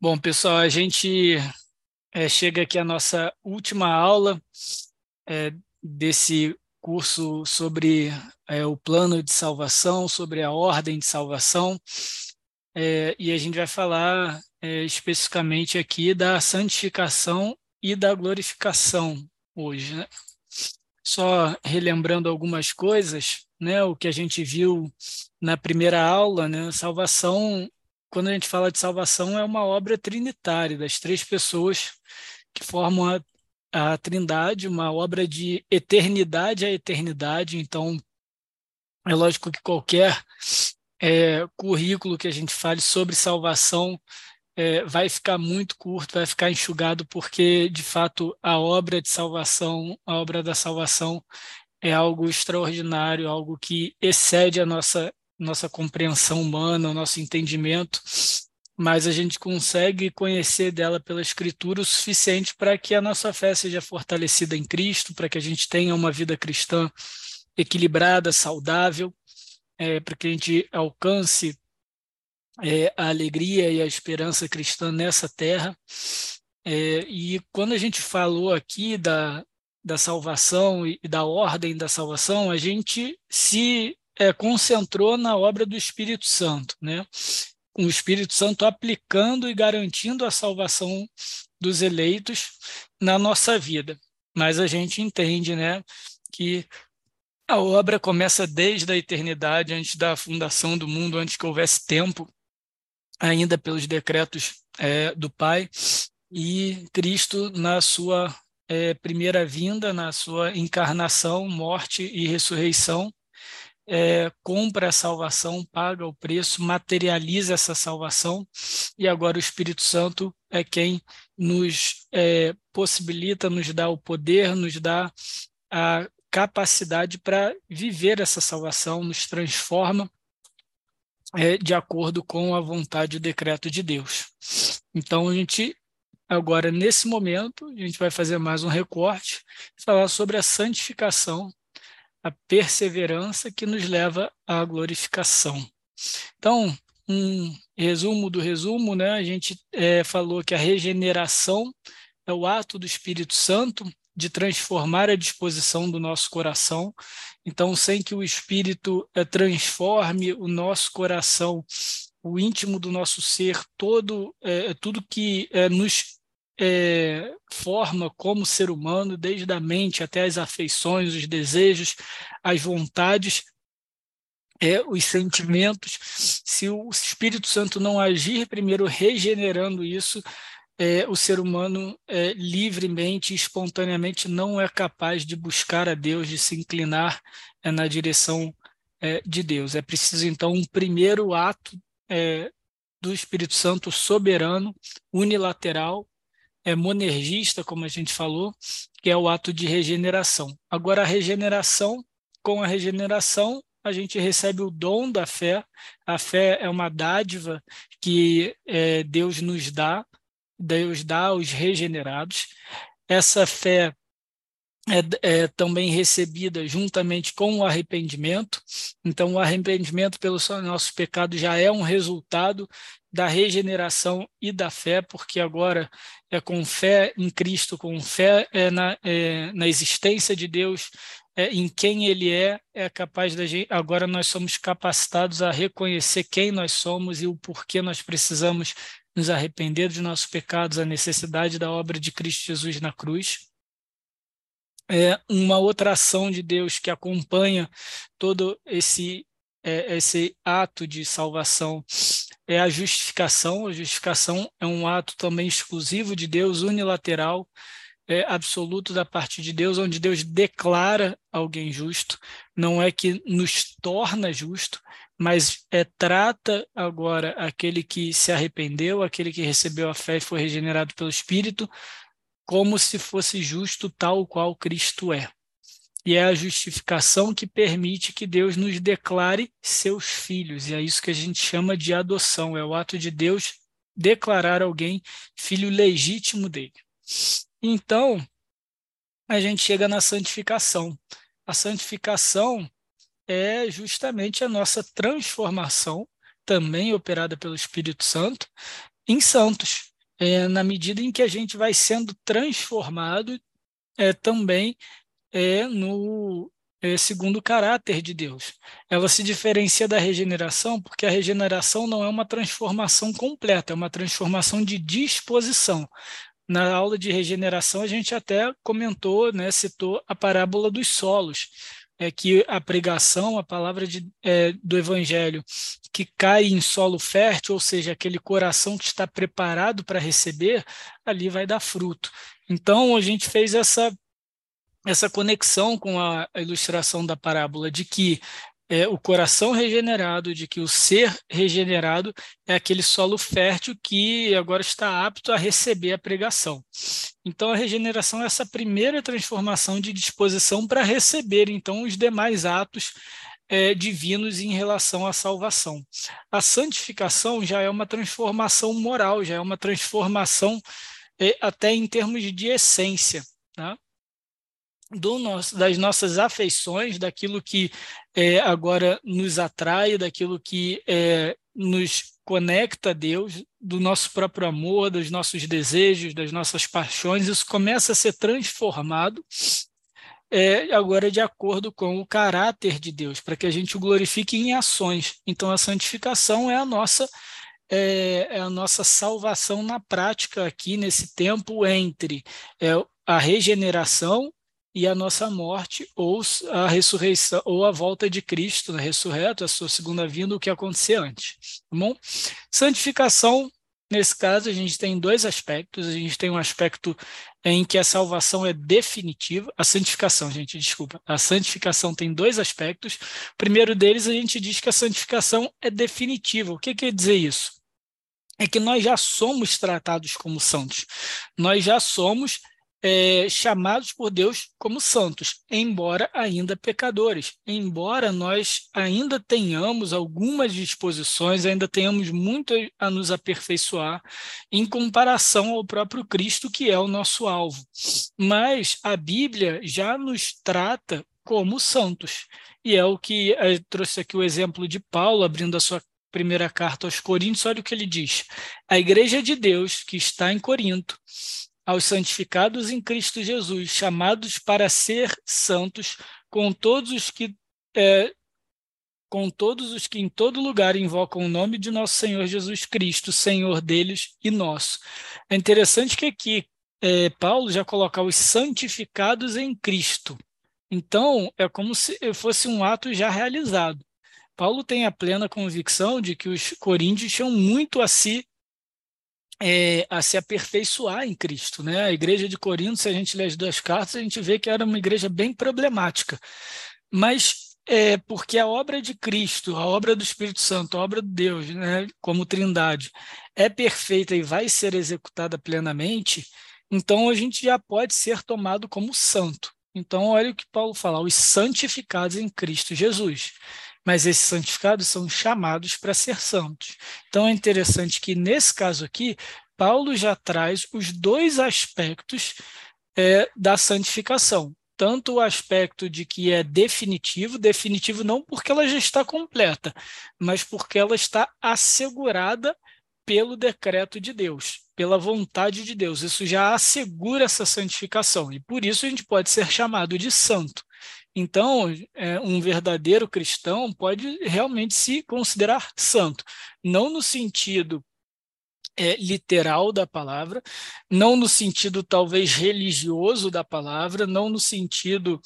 Bom, pessoal, a gente é, chega aqui à nossa última aula é, desse curso sobre é, o plano de salvação, sobre a ordem de salvação, e a gente vai falar especificamente aqui da santificação e da glorificação hoje. Né? Só relembrando algumas coisas, né, o que a gente viu na primeira aula, né, salvação quando a gente fala de salvação, é uma obra trinitária das três pessoas que formam a, a Trindade, uma obra de eternidade a eternidade. Então, é lógico que qualquer é, currículo que a gente fale sobre salvação é, vai ficar muito curto, vai ficar enxugado, porque, de fato, a obra de salvação, a obra da salvação, é algo extraordinário, algo que excede a nossa nossa compreensão humana, o nosso entendimento, mas a gente consegue conhecer dela pela Escritura o suficiente para que a nossa fé seja fortalecida em Cristo, para que a gente tenha uma vida cristã equilibrada, saudável, é, para que a gente alcance é, a alegria e a esperança cristã nessa terra. É, e quando a gente falou aqui da, da salvação e da ordem da salvação, a gente se é, concentrou na obra do Espírito Santo, né? O Espírito Santo aplicando e garantindo a salvação dos eleitos na nossa vida. Mas a gente entende, né, que a obra começa desde a eternidade, antes da fundação do mundo, antes que houvesse tempo, ainda pelos decretos é, do Pai, e Cristo na sua é, primeira vinda, na sua encarnação, morte e ressurreição, é, compra a salvação, paga o preço, materializa essa salvação, e agora o Espírito Santo é quem nos é, possibilita, nos dá o poder, nos dá a capacidade para viver essa salvação, nos transforma é, de acordo com a vontade e o decreto de Deus. Então, a gente, agora, nesse momento, a gente vai fazer mais um recorte, falar sobre a santificação a perseverança que nos leva à glorificação. Então, um resumo do resumo, né? A gente é, falou que a regeneração é o ato do Espírito Santo de transformar a disposição do nosso coração. Então, sem que o Espírito é, transforme o nosso coração, o íntimo do nosso ser, todo, é, tudo que é, nos é, forma como ser humano, desde a mente até as afeições, os desejos, as vontades, é, os sentimentos. Se o Espírito Santo não agir primeiro regenerando isso, é, o ser humano é, livremente, espontaneamente, não é capaz de buscar a Deus, de se inclinar é, na direção é, de Deus. É preciso, então, um primeiro ato é, do Espírito Santo soberano, unilateral, é, monergista, como a gente falou, que é o ato de regeneração. Agora, a regeneração, com a regeneração, a gente recebe o dom da fé. A fé é uma dádiva que é, Deus nos dá, Deus dá aos regenerados. Essa fé é, é, também recebida juntamente com o arrependimento. Então, o arrependimento pelos nossos pecados já é um resultado da regeneração e da fé, porque agora é com fé em Cristo, com fé é na, é, na existência de Deus, é, em quem Ele é, é capaz da gente. Agora nós somos capacitados a reconhecer quem nós somos e o porquê nós precisamos nos arrepender dos nossos pecados, a necessidade da obra de Cristo Jesus na cruz é uma outra ação de Deus que acompanha todo esse é, esse ato de salvação é a justificação. A justificação é um ato também exclusivo de Deus, unilateral, é, absoluto da parte de Deus, onde Deus declara alguém justo. Não é que nos torna justo, mas é, trata agora aquele que se arrependeu, aquele que recebeu a fé e foi regenerado pelo Espírito, como se fosse justo tal qual Cristo é. E é a justificação que permite que Deus nos declare seus filhos. E é isso que a gente chama de adoção. É o ato de Deus declarar alguém filho legítimo dele. Então, a gente chega na santificação. A santificação é justamente a nossa transformação, também operada pelo Espírito Santo, em santos, é, na medida em que a gente vai sendo transformado é, também é, no é, segundo caráter de Deus. Ela se diferencia da regeneração porque a regeneração não é uma transformação completa, é uma transformação de disposição. Na aula de regeneração, a gente até comentou, né, citou a parábola dos solos é que a pregação, a palavra de, é, do evangelho, que cai em solo fértil, ou seja, aquele coração que está preparado para receber, ali vai dar fruto. Então, a gente fez essa essa conexão com a ilustração da parábola de que é, o coração regenerado, de que o ser regenerado é aquele solo fértil que agora está apto a receber a pregação. Então, a regeneração é essa primeira transformação de disposição para receber, então, os demais atos é, divinos em relação à salvação. A santificação já é uma transformação moral, já é uma transformação é, até em termos de essência. Tá? Nosso, das nossas afeições, daquilo que é, agora nos atrai, daquilo que é, nos conecta a Deus, do nosso próprio amor, dos nossos desejos, das nossas paixões, isso começa a ser transformado é, agora de acordo com o caráter de Deus, para que a gente o glorifique em ações. Então, a santificação é a nossa é, é a nossa salvação na prática aqui nesse tempo entre é, a regeneração e a nossa morte ou a ressurreição ou a volta de Cristo, né, ressurreto, a sua segunda vinda, o que acontecer antes. Tá bom? Santificação, nesse caso, a gente tem dois aspectos. A gente tem um aspecto em que a salvação é definitiva. A santificação, gente, desculpa. A santificação tem dois aspectos. O primeiro deles, a gente diz que a santificação é definitiva. O que quer dizer isso? É que nós já somos tratados como santos. Nós já somos é, chamados por Deus como santos, embora ainda pecadores, embora nós ainda tenhamos algumas disposições, ainda tenhamos muito a nos aperfeiçoar em comparação ao próprio Cristo, que é o nosso alvo. Mas a Bíblia já nos trata como santos, e é o que é, trouxe aqui o exemplo de Paulo abrindo a sua primeira carta aos Coríntios, olha o que ele diz: a igreja de Deus que está em Corinto aos santificados em Cristo Jesus, chamados para ser santos, com todos os que é, com todos os que em todo lugar invocam o nome de nosso Senhor Jesus Cristo, Senhor deles e nosso. É interessante que aqui é, Paulo já coloca os santificados em Cristo. Então, é como se fosse um ato já realizado. Paulo tem a plena convicção de que os coríntios tinham muito a se é, a se aperfeiçoar em Cristo. Né? A igreja de Corinto, se a gente lê as duas cartas, a gente vê que era uma igreja bem problemática. Mas é porque a obra de Cristo, a obra do Espírito Santo, a obra de Deus, né, como trindade, é perfeita e vai ser executada plenamente, então a gente já pode ser tomado como santo. Então, olha o que Paulo fala: os santificados em Cristo Jesus mas esses santificados são chamados para ser santos. Então é interessante que, nesse caso aqui, Paulo já traz os dois aspectos é, da santificação. Tanto o aspecto de que é definitivo, definitivo não porque ela já está completa, mas porque ela está assegurada pelo decreto de Deus, pela vontade de Deus. Isso já assegura essa santificação e por isso a gente pode ser chamado de santo. Então, é, um verdadeiro cristão pode realmente se considerar santo, não no sentido é, literal da palavra, não no sentido talvez religioso da palavra, não no sentido,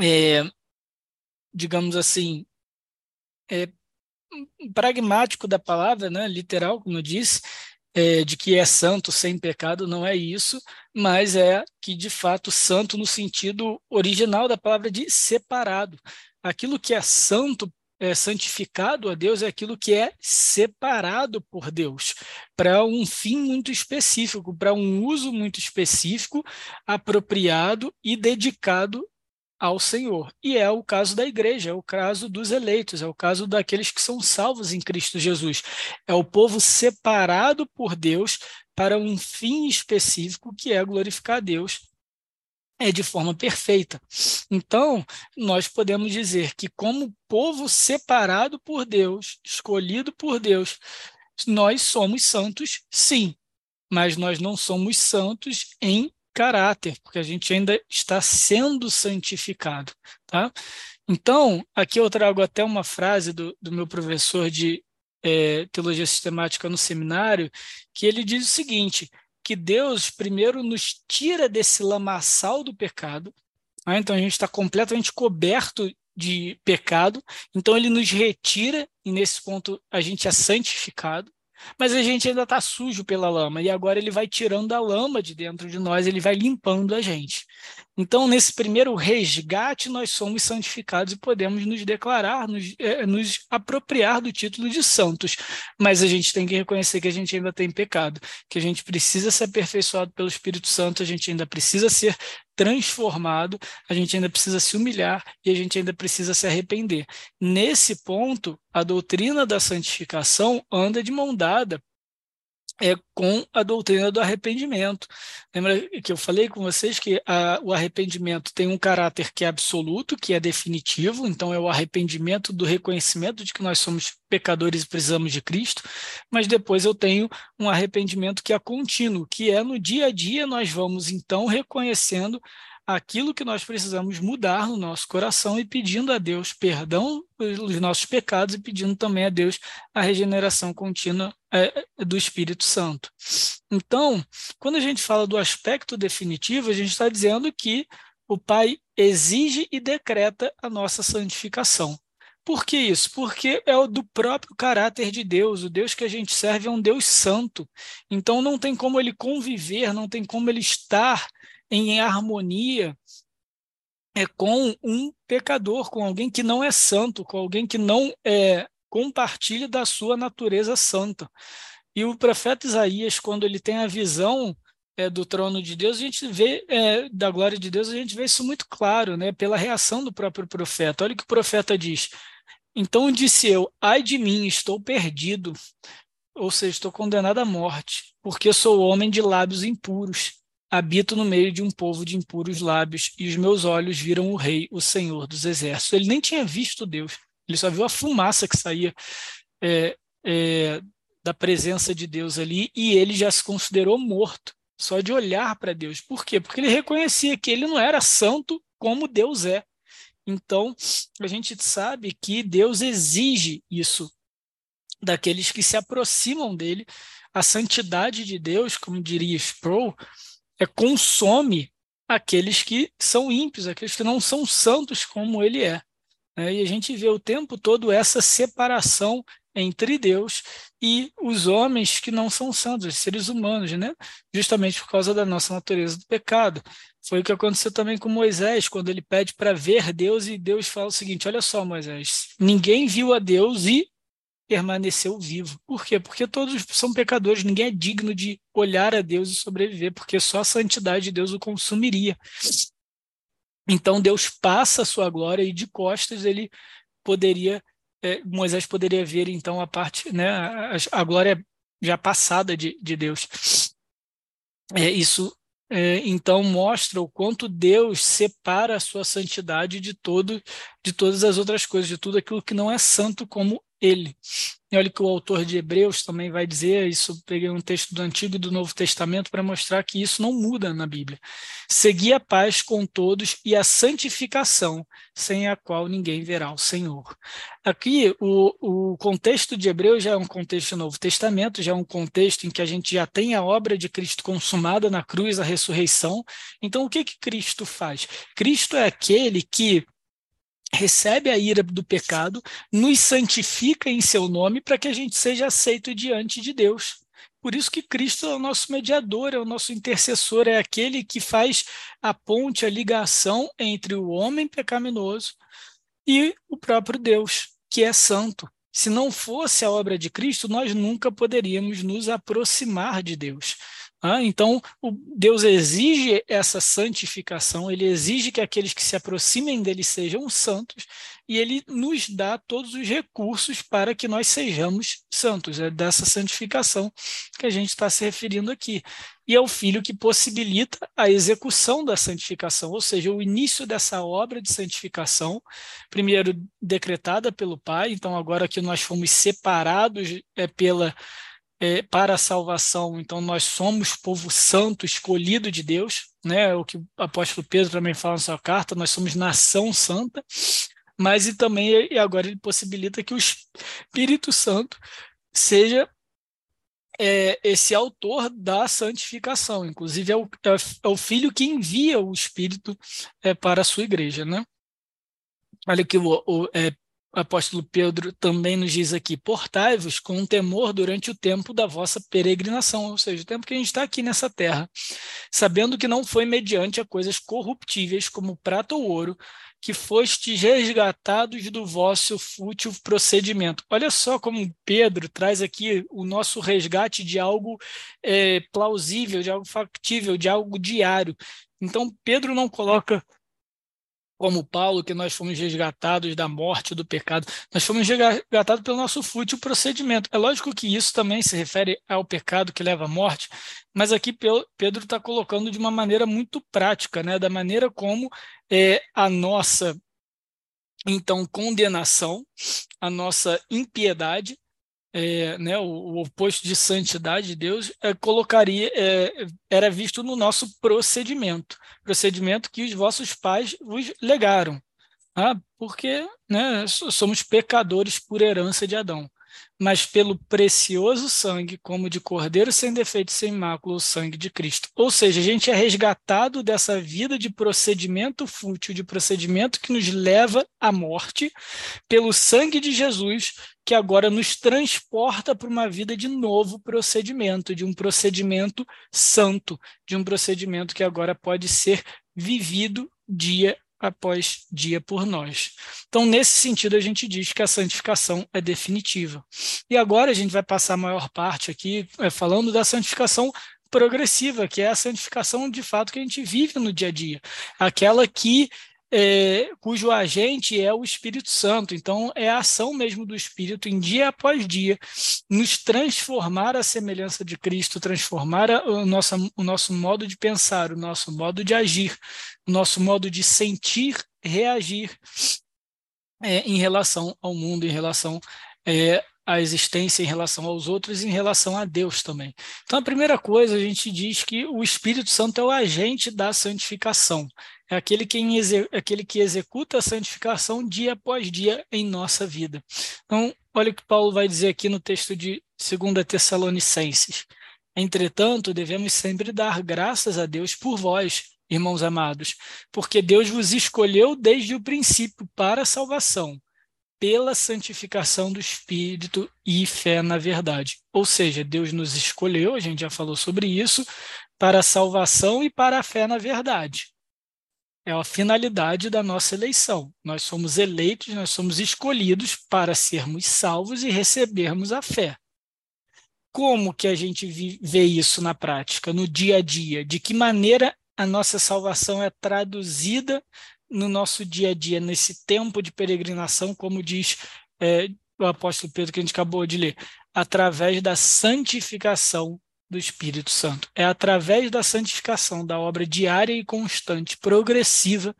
é, digamos assim, é, pragmático da palavra, né, literal, como eu disse, é, de que é santo sem pecado, não é isso, mas é que de fato santo no sentido original da palavra de separado. Aquilo que é santo, é santificado a Deus, é aquilo que é separado por Deus para um fim muito específico, para um uso muito específico, apropriado e dedicado ao Senhor. E é o caso da igreja, é o caso dos eleitos, é o caso daqueles que são salvos em Cristo Jesus. É o povo separado por Deus para um fim específico, que é glorificar a Deus é de forma perfeita. Então, nós podemos dizer que como povo separado por Deus, escolhido por Deus, nós somos santos, sim, mas nós não somos santos em caráter, porque a gente ainda está sendo santificado, tá? Então, aqui eu trago até uma frase do, do meu professor de é, teologia sistemática no seminário, que ele diz o seguinte: que Deus primeiro nos tira desse lamaçal do pecado, né? então a gente está completamente coberto de pecado, então ele nos retira, e nesse ponto a gente é santificado mas a gente ainda está sujo pela lama, e agora ele vai tirando a lama de dentro de nós, ele vai limpando a gente. Então, nesse primeiro resgate, nós somos santificados e podemos nos declarar, nos, é, nos apropriar do título de santos. Mas a gente tem que reconhecer que a gente ainda tem pecado, que a gente precisa ser aperfeiçoado pelo Espírito Santo, a gente ainda precisa ser transformado, a gente ainda precisa se humilhar e a gente ainda precisa se arrepender. Nesse ponto, a doutrina da santificação anda de mão dada é, com a doutrina do arrependimento. Lembra que eu falei com vocês que a, o arrependimento tem um caráter que é absoluto, que é definitivo, então é o arrependimento do reconhecimento de que nós somos pecadores e precisamos de Cristo, mas depois eu tenho um arrependimento que é contínuo, que é no dia a dia nós vamos então reconhecendo aquilo que nós precisamos mudar no nosso coração e pedindo a Deus perdão pelos nossos pecados e pedindo também a Deus a regeneração contínua é, do Espírito Santo. Então, quando a gente fala do aspecto definitivo, a gente está dizendo que o Pai exige e decreta a nossa santificação. Por que isso? Porque é o do próprio caráter de Deus. O Deus que a gente serve é um Deus santo. Então não tem como ele conviver, não tem como ele estar em harmonia é, com um pecador, com alguém que não é santo, com alguém que não é, compartilha da sua natureza santa. E o profeta Isaías, quando ele tem a visão é, do trono de Deus, a gente vê, é, da glória de Deus, a gente vê isso muito claro, né, pela reação do próprio profeta. Olha o que o profeta diz. Então disse eu: Ai de mim, estou perdido, ou seja, estou condenado à morte, porque sou homem de lábios impuros habito no meio de um povo de impuros lábios, e os meus olhos viram o Rei, o Senhor dos Exércitos. Ele nem tinha visto Deus, ele só viu a fumaça que saía é, é, da presença de Deus ali, e ele já se considerou morto, só de olhar para Deus. Por quê? Porque ele reconhecia que ele não era santo como Deus é. Então, a gente sabe que Deus exige isso daqueles que se aproximam dele. A santidade de Deus, como diria Sproul, é, consome aqueles que são ímpios, aqueles que não são santos como ele é. Né? E a gente vê o tempo todo essa separação entre Deus e os homens que não são santos, os seres humanos, né? justamente por causa da nossa natureza do pecado. Foi o que aconteceu também com Moisés, quando ele pede para ver Deus e Deus fala o seguinte: Olha só, Moisés, ninguém viu a Deus e permaneceu vivo. Por quê? Porque todos são pecadores, ninguém é digno de olhar a Deus e sobreviver, porque só a santidade de Deus o consumiria. Então Deus passa a sua glória e de costas ele poderia, é, Moisés poderia ver então a parte, né, a, a glória já passada de, de Deus. É, isso é, então mostra o quanto Deus separa a sua santidade de todo, de todas as outras coisas, de tudo aquilo que não é santo como ele. E olha que o autor de Hebreus também vai dizer, isso peguei um texto do Antigo e do Novo Testamento para mostrar que isso não muda na Bíblia. Seguir a paz com todos e a santificação, sem a qual ninguém verá o Senhor. Aqui, o, o contexto de Hebreus já é um contexto do Novo Testamento, já é um contexto em que a gente já tem a obra de Cristo consumada na cruz, a ressurreição. Então, o que, que Cristo faz? Cristo é aquele que recebe a ira do pecado, nos santifica em seu nome para que a gente seja aceito diante de Deus. Por isso que Cristo é o nosso mediador, é o nosso intercessor, é aquele que faz a ponte, a ligação entre o homem pecaminoso e o próprio Deus, que é santo. Se não fosse a obra de Cristo, nós nunca poderíamos nos aproximar de Deus. Ah, então, Deus exige essa santificação, ele exige que aqueles que se aproximem dele sejam santos, e ele nos dá todos os recursos para que nós sejamos santos. É dessa santificação que a gente está se referindo aqui. E é o Filho que possibilita a execução da santificação, ou seja, o início dessa obra de santificação, primeiro decretada pelo Pai, então agora que nós fomos separados é, pela é, para a salvação. Então, nós somos povo santo, escolhido de Deus, né? O que o apóstolo Pedro também fala na sua carta, nós somos nação santa, mas e também, e agora ele possibilita que o Espírito Santo seja é, esse autor da santificação, inclusive é o, é, é o Filho que envia o Espírito é, para a sua igreja, né? Olha que o, o é, apóstolo Pedro também nos diz aqui: portai-vos com temor durante o tempo da vossa peregrinação, ou seja, o tempo que a gente está aqui nessa terra, sabendo que não foi mediante a coisas corruptíveis como prata ou ouro, que fostes resgatados do vosso fútil procedimento. Olha só como Pedro traz aqui o nosso resgate de algo é, plausível, de algo factível, de algo diário. Então, Pedro não coloca como Paulo, que nós fomos resgatados da morte, do pecado, nós fomos resgatados pelo nosso fútil procedimento. É lógico que isso também se refere ao pecado que leva à morte, mas aqui Pedro está colocando de uma maneira muito prática, né? da maneira como é, a nossa, então, condenação, a nossa impiedade, é, né, o, o, oposto de santidade de Deus, é, colocaria, é, era visto no nosso procedimento, procedimento que os vossos pais vos legaram, tá? porque né, somos pecadores por herança de Adão mas pelo precioso sangue, como de cordeiro sem defeito sem mácula, o sangue de Cristo. Ou seja, a gente é resgatado dessa vida de procedimento fútil, de procedimento que nos leva à morte, pelo sangue de Jesus, que agora nos transporta para uma vida de novo procedimento, de um procedimento santo, de um procedimento que agora pode ser vivido dia após dia por nós. Então, nesse sentido, a gente diz que a santificação é definitiva. E agora a gente vai passar a maior parte aqui é, falando da santificação progressiva, que é a santificação de fato que a gente vive no dia a dia, aquela que é, cujo agente é o Espírito Santo. Então, é a ação mesmo do Espírito, em dia após dia, nos transformar à semelhança de Cristo, transformar o nosso, o nosso modo de pensar, o nosso modo de agir, o nosso modo de sentir, reagir é, em relação ao mundo, em relação é, à existência, em relação aos outros, em relação a Deus também. Então, a primeira coisa, a gente diz que o Espírito Santo é o agente da santificação é aquele, quem aquele que executa a santificação dia após dia em nossa vida. Então, olha o que Paulo vai dizer aqui no texto de 2 Tessalonicenses. Entretanto, devemos sempre dar graças a Deus por vós, irmãos amados, porque Deus vos escolheu desde o princípio para a salvação, pela santificação do Espírito e fé na verdade. Ou seja, Deus nos escolheu, a gente já falou sobre isso, para a salvação e para a fé na verdade é a finalidade da nossa eleição. Nós somos eleitos, nós somos escolhidos para sermos salvos e recebermos a fé. Como que a gente vê isso na prática, no dia a dia? De que maneira a nossa salvação é traduzida no nosso dia a dia, nesse tempo de peregrinação, como diz é, o apóstolo Pedro que a gente acabou de ler, através da santificação do Espírito Santo. É através da santificação, da obra diária e constante, progressiva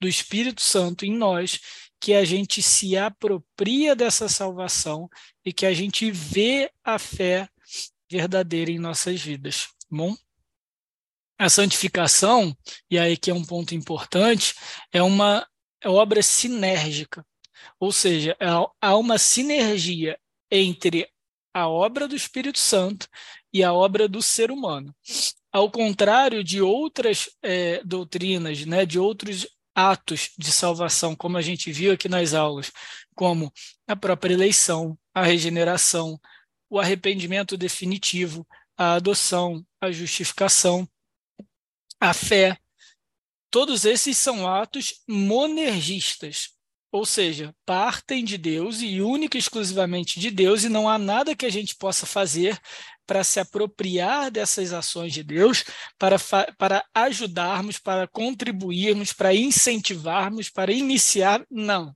do Espírito Santo em nós, que a gente se apropria dessa salvação e que a gente vê a fé verdadeira em nossas vidas. Bom? A santificação, e aí que é um ponto importante, é uma obra sinérgica, ou seja, há uma sinergia entre a obra do Espírito Santo e a obra do ser humano. Ao contrário de outras é, doutrinas, né, de outros atos de salvação, como a gente viu aqui nas aulas, como a própria eleição, a regeneração, o arrependimento definitivo, a adoção, a justificação, a fé. Todos esses são atos monergistas, ou seja, partem de Deus e única e exclusivamente de Deus, e não há nada que a gente possa fazer para se apropriar dessas ações de Deus, para, para ajudarmos, para contribuirmos, para incentivarmos, para iniciar. Não.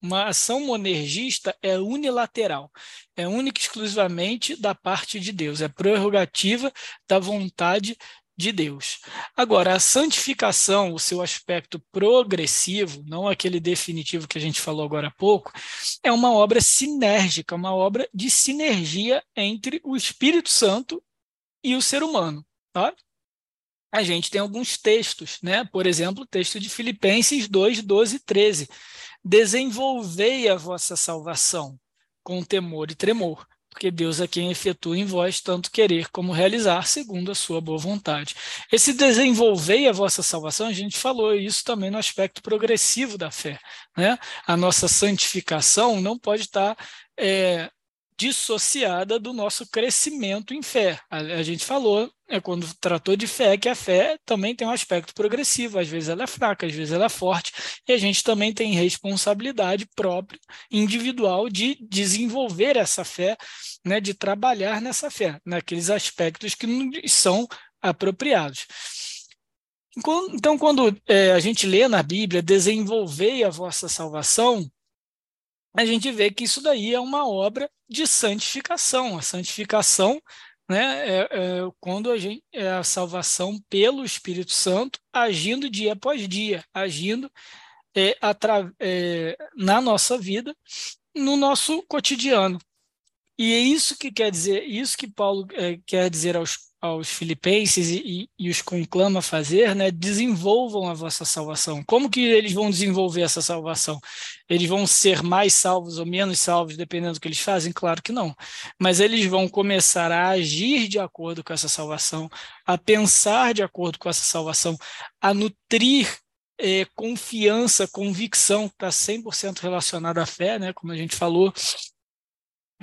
Uma ação monergista é unilateral, é única e exclusivamente da parte de Deus, é prerrogativa da vontade de Deus. Agora, a santificação, o seu aspecto progressivo, não aquele definitivo que a gente falou agora há pouco, é uma obra sinérgica, uma obra de sinergia entre o Espírito Santo e o ser humano. Tá? A gente tem alguns textos, né? por exemplo, o texto de Filipenses 2, 12 e 13. Desenvolvei a vossa salvação com temor e tremor porque Deus é quem efetua em vós tanto querer como realizar, segundo a sua boa vontade. Esse desenvolver a vossa salvação, a gente falou isso também no aspecto progressivo da fé. Né? A nossa santificação não pode estar é, dissociada do nosso crescimento em fé. A, a, gente falou, é, quando tratou de fé, que a fé também tem um aspecto progressivo, às vezes ela é fraca, às vezes ela é forte, e a gente também tem responsabilidade própria, individual, de desenvolver essa fé, né, de trabalhar nessa fé, naqueles aspectos que são apropriados. Então, quando é, a gente lê na Bíblia, desenvolvei a vossa salvação, a gente vê que isso daí é uma obra de santificação. A santificação né, é, é quando a, gente, é a salvação pelo Espírito Santo agindo dia após dia, agindo é, é, na nossa vida, no nosso cotidiano. E é isso que quer dizer, isso que Paulo é, quer dizer aos aos filipenses e, e, os conclama fazer, né, desenvolvam a vossa salvação. Como que eles vão desenvolver essa salvação? Eles vão ser mais salvos ou menos salvos, dependendo do que eles fazem? Claro que não. Mas eles vão começar a agir de acordo com essa salvação, a pensar de acordo com essa salvação, a nutrir é, confiança, convicção, está 100% relacionada à fé, né, como a gente falou,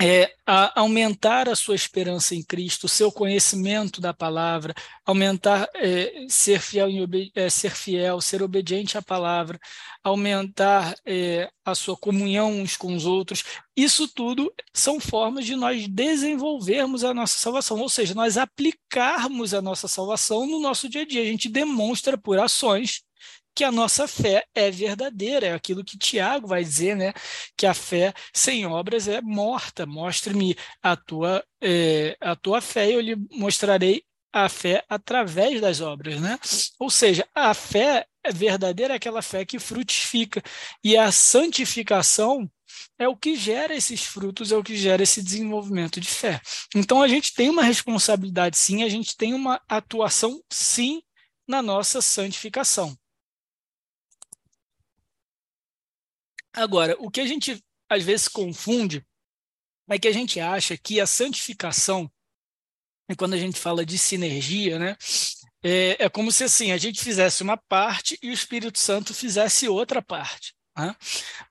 é, a aumentar a sua esperança em Cristo, o seu conhecimento da palavra, aumentar, é, ser, fiel em, é, ser fiel, ser obediente à palavra, aumentar é, a sua comunhão uns com os outros. Isso tudo são formas de nós desenvolvermos a nossa salvação, ou seja, nós aplicarmos a nossa salvação no nosso dia a dia. A gente demonstra por ações que a nossa fé é verdadeira, é aquilo que Tiago vai dizer, né? Que a fé sem obras é morta. Mostre-me a tua, é, a tua fé e eu lhe mostrarei a fé através das obras, né? Ou seja, a fé verdadeira é aquela fé que frutifica e a santificação é o que gera esses frutos, é o que gera esse desenvolvimento de fé. Então a gente tem uma responsabilidade sim, a gente tem uma atuação sim na nossa santificação. Agora, o que a gente às vezes confunde é que a gente acha que a santificação, quando a gente fala de sinergia, né, é, é, como se assim a gente fizesse uma parte e o Espírito Santo fizesse outra parte. Né?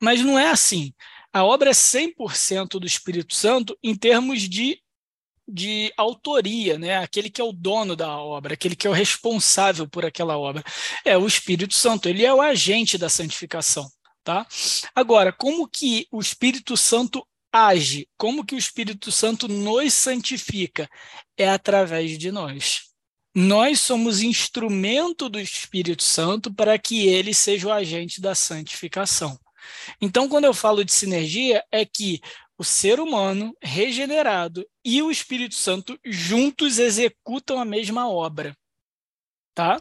Mas não é assim. A obra é 100% do Espírito Santo em termos de, de autoria, né? aquele que é o dono da obra, aquele que é o responsável por aquela obra. É o Espírito Santo, ele é o agente da santificação. Tá? Agora, como que o Espírito Santo age? Como que o Espírito Santo nos santifica? É através de nós. Nós somos instrumento do Espírito Santo para que ele seja o agente da santificação. Então, quando eu falo de sinergia, é que o ser humano regenerado e o Espírito Santo juntos executam a mesma obra. Tá?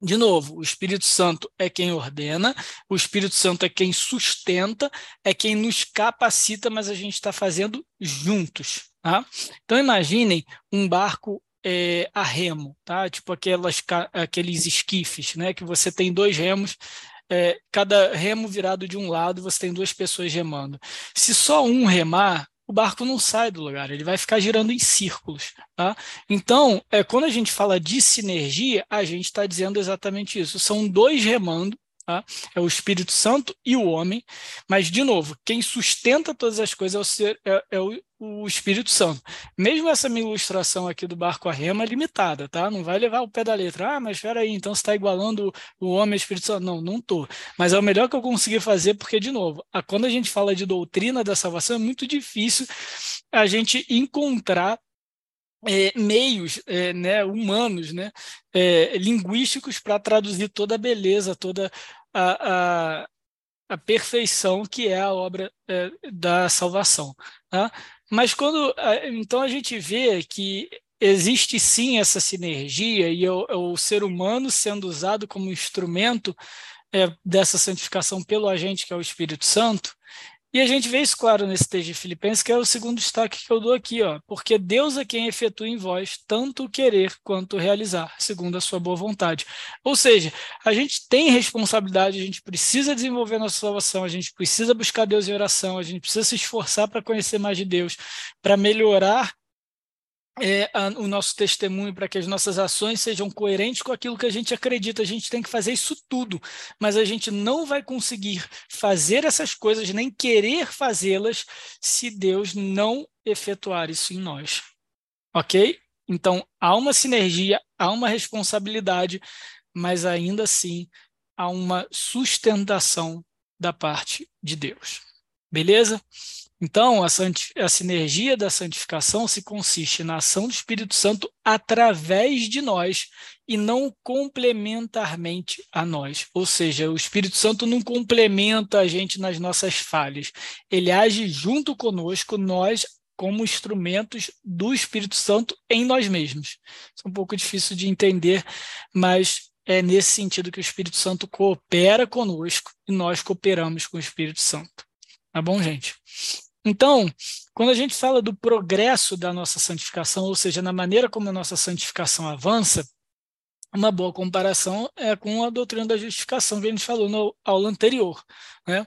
De novo, o Espírito Santo é quem ordena, o Espírito Santo é quem sustenta, é quem nos capacita, mas a gente está fazendo juntos. Tá? Então, imaginem um barco é, a remo, tá? tipo aquelas, aqueles esquifes, né? que você tem dois remos, é, cada remo virado de um lado, você tem duas pessoas remando. Se só um remar, o barco não sai do lugar, ele vai ficar girando em círculos. Tá? Então, é, quando a gente fala de sinergia, a gente está dizendo exatamente isso. São dois remando, tá? é o Espírito Santo e o homem, mas, de novo, quem sustenta todas as coisas é o, ser, é, é o o Espírito Santo. Mesmo essa minha ilustração aqui do barco a rema é limitada, tá? Não vai levar o pé da letra. Ah, mas espera aí, então você está igualando o homem ao Espírito Santo. Não, não estou. Mas é o melhor que eu consegui fazer, porque, de novo, a, quando a gente fala de doutrina da salvação, é muito difícil a gente encontrar é, meios é, né, humanos, né, é, linguísticos para traduzir toda a beleza, toda a, a, a perfeição que é a obra é, da salvação. Tá? Mas quando então a gente vê que existe sim essa sinergia e o, o ser humano sendo usado como instrumento é, dessa santificação pelo agente que é o Espírito Santo, e a gente vê isso claro nesse texto de Filipenses, que é o segundo destaque que eu dou aqui, ó. Porque Deus é quem efetua em vós tanto o querer quanto o realizar, segundo a sua boa vontade. Ou seja, a gente tem responsabilidade, a gente precisa desenvolver nossa salvação, a gente precisa buscar Deus em oração, a gente precisa se esforçar para conhecer mais de Deus, para melhorar é, a, o nosso testemunho, para que as nossas ações sejam coerentes com aquilo que a gente acredita. A gente tem que fazer isso tudo, mas a gente não vai conseguir fazer essas coisas, nem querer fazê-las, se Deus não efetuar isso em nós. Ok? Então, há uma sinergia, há uma responsabilidade, mas ainda assim há uma sustentação da parte de Deus. Beleza? Então, a, a, sinergia da santificação se consiste na ação do Espírito Santo através de nós e não complementarmente a nós. Ou seja, o Espírito Santo não complementa a gente nas nossas falhas. Ele age junto conosco, nós como instrumentos do Espírito Santo em nós mesmos. Isso é um pouco difícil de entender, mas é nesse sentido que o Espírito Santo coopera conosco e nós cooperamos com o Espírito Santo. Tá bom, gente? Então, quando a gente fala do progresso da nossa santificação, ou seja, na maneira como a nossa santificação avança, uma boa comparação é com a doutrina da justificação que a gente falou na aula anterior. Né?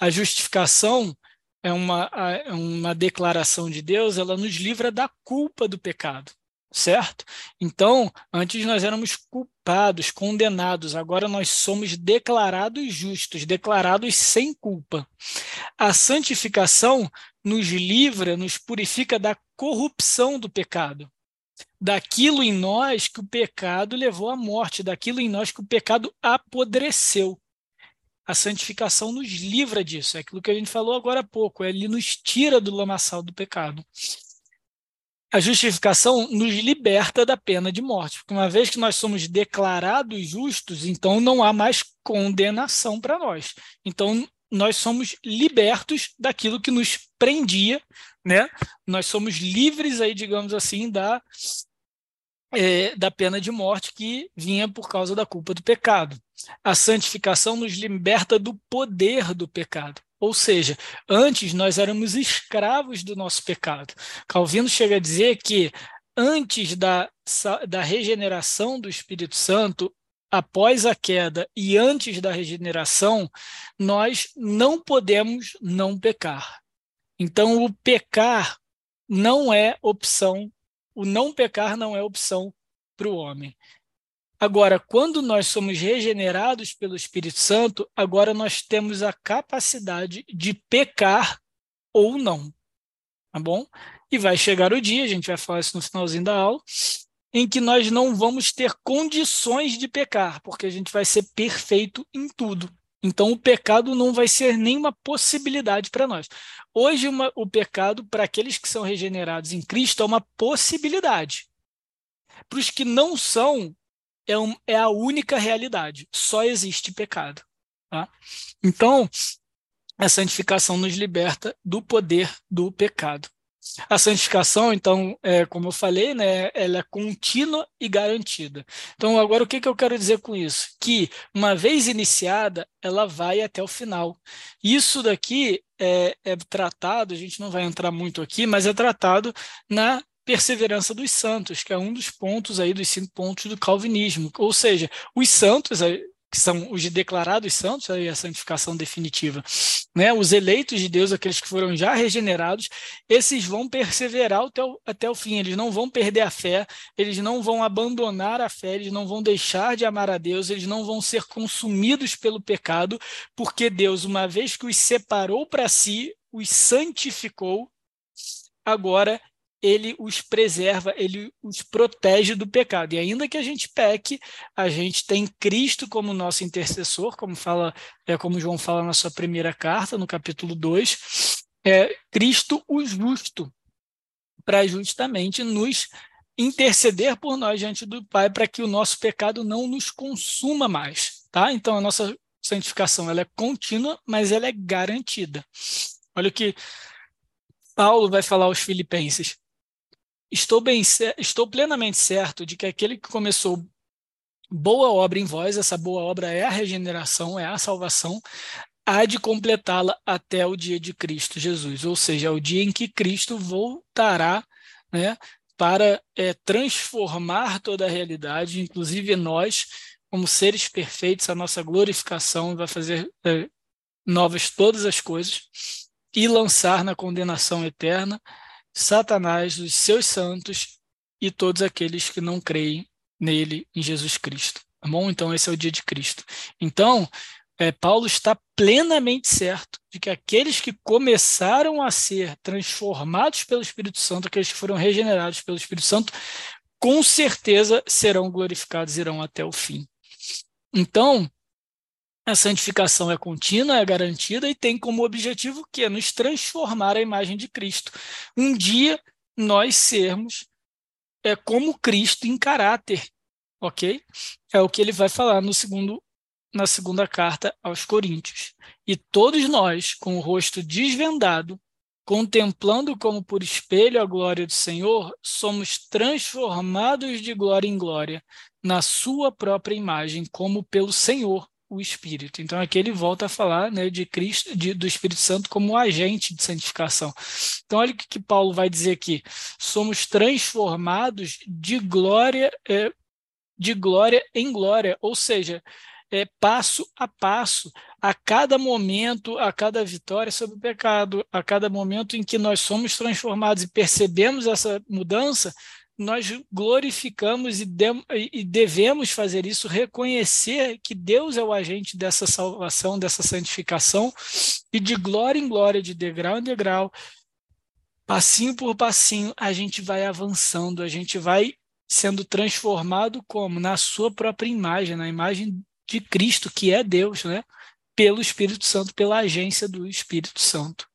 A justificação é uma, é uma declaração de Deus, ela nos livra da culpa do pecado certo? Então, antes nós éramos culpados, condenados, agora nós somos declarados justos, declarados sem culpa. A santificação nos livra, nos purifica da corrupção do pecado, daquilo em nós que o pecado levou à morte, daquilo em nós que o pecado apodreceu. A santificação nos livra disso, é aquilo que a gente falou agora há pouco, ele nos tira do lamaçal do pecado a justificação nos liberta da pena de morte, porque uma vez que nós somos declarados justos, então não há mais condenação para nós. Então nós somos libertos daquilo que nos prendia, né? Nós somos livres aí, digamos assim, da é, da pena de morte que vinha por causa da culpa do pecado. A santificação nos liberta do poder do pecado. Ou seja, antes nós éramos escravos do nosso pecado. Calvino chega a dizer que antes da, da regeneração do Espírito Santo, após a queda e antes da regeneração, nós não podemos não pecar. Então, o pecar não é opção, o não pecar não é opção para o homem. Agora, quando nós somos regenerados pelo Espírito Santo, agora nós temos a capacidade de pecar ou não. Tá bom? E vai chegar o dia, a gente vai falar isso no finalzinho da aula, em que nós não vamos ter condições de pecar, porque a gente vai ser perfeito em tudo. Então, o pecado não vai ser nenhuma possibilidade para nós. Hoje, uma, o pecado, para aqueles que são regenerados em Cristo, é uma possibilidade. Para os que não são, é, um, é a única realidade. Só existe pecado. Tá? Então, a santificação nos liberta do poder do pecado. A santificação, então, é, como eu falei, né, ela é contínua e garantida. Então, agora o que, que eu quero dizer com isso? Que, uma vez iniciada, ela vai até o final. Isso daqui é, é tratado, a gente não vai entrar muito aqui, mas é tratado na perseverança dos santos, que é um dos pontos aí dos cinco pontos do calvinismo. Ou seja, os santos, que são os declarados santos, aí a santificação definitiva, né? Os eleitos de Deus, aqueles que foram já regenerados, esses vão perseverar até o, até o fim, eles não vão perder a fé, eles não vão abandonar a fé, eles não vão deixar de amar a Deus, eles não vão ser consumidos pelo pecado, porque Deus, uma vez que os separou para si, os santificou, agora ele os preserva, ele os protege do pecado. E ainda que a gente peque, a gente tem Cristo como nosso intercessor, como fala, é como João fala na sua primeira carta, no capítulo 2, é Cristo o justo, para justamente nos interceder por nós diante do Pai, para que o nosso pecado não nos consuma mais, tá? Então a nossa santificação ela é contínua, mas ela é garantida. Olha o que Paulo vai falar aos filipenses estou, bem, estou plenamente certo de que aquele que começou boa obra em vós, essa boa obra é a regeneração, é a salvação, há de completá-la até o dia de Cristo Jesus, ou seja, é o dia em que Cristo voltará né, para é, transformar toda a realidade, inclusive nós, como seres perfeitos, a nossa glorificação vai fazer é, novas todas as coisas e lançar na condenação eterna Satanás, os seus santos e todos aqueles que não creem nele, em Jesus Cristo. Tá bom? Então, esse é o dia de Cristo. Então, é, Paulo está plenamente certo de que aqueles que começaram a ser transformados pelo Espírito Santo, aqueles que foram regenerados pelo Espírito Santo, com certeza serão glorificados, irão até o fim. Então, a santificação é contínua, é garantida e tem como objetivo que é nos transformar à imagem de Cristo. Um dia nós sermos é como Cristo em caráter, ok? É o que ele vai falar no segundo na segunda carta aos Coríntios. E todos nós, com o rosto desvendado, contemplando como por espelho a glória do Senhor, somos transformados de glória em glória, na sua própria imagem, como pelo Senhor, o Espírito. Então aqui ele volta a falar né, de Cristo, de, do Espírito Santo como agente de santificação. Então olha o que, que Paulo vai dizer aqui: somos transformados de glória, é, de glória em glória, ou seja, é, passo a passo, a cada momento, a cada vitória sobre o pecado, a cada momento em que nós somos transformados e percebemos essa mudança, nós glorificamos e, de, e, devemos fazer isso, reconhecer que Deus é o agente dessa salvação, dessa santificação, e de glória em glória, de degrau em degrau, passinho por passinho, a gente vai avançando, a gente vai sendo transformado como? Na sua própria imagem, na imagem de Cristo, que é Deus, né? pelo Espírito Santo, pela agência do Espírito Santo.